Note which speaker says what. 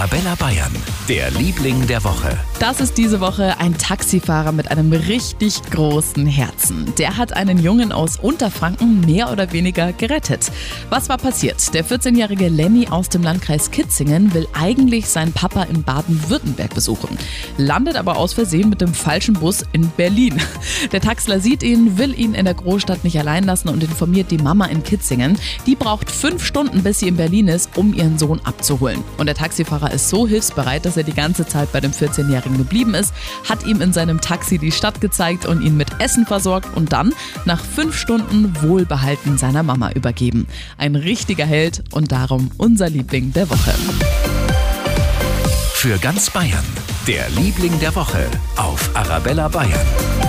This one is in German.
Speaker 1: Arabella Bayern, der Liebling der Woche.
Speaker 2: Das ist diese Woche ein Taxifahrer mit einem richtig großen Herzen. Der hat einen Jungen aus Unterfranken mehr oder weniger gerettet. Was war passiert? Der 14-jährige Lenny aus dem Landkreis Kitzingen will eigentlich seinen Papa in Baden-Württemberg besuchen, landet aber aus Versehen mit dem falschen Bus in Berlin. Der Taxler sieht ihn, will ihn in der Großstadt nicht allein lassen und informiert die Mama in Kitzingen. Die braucht fünf Stunden, bis sie in Berlin ist, um ihren Sohn abzuholen. Und der Taxifahrer ist so hilfsbereit, dass er die ganze Zeit bei dem 14-Jährigen geblieben ist, hat ihm in seinem Taxi die Stadt gezeigt und ihn mit Essen versorgt und dann nach fünf Stunden wohlbehalten seiner Mama übergeben. Ein richtiger Held und darum unser Liebling der Woche.
Speaker 1: Für ganz Bayern, der Liebling der Woche auf Arabella Bayern.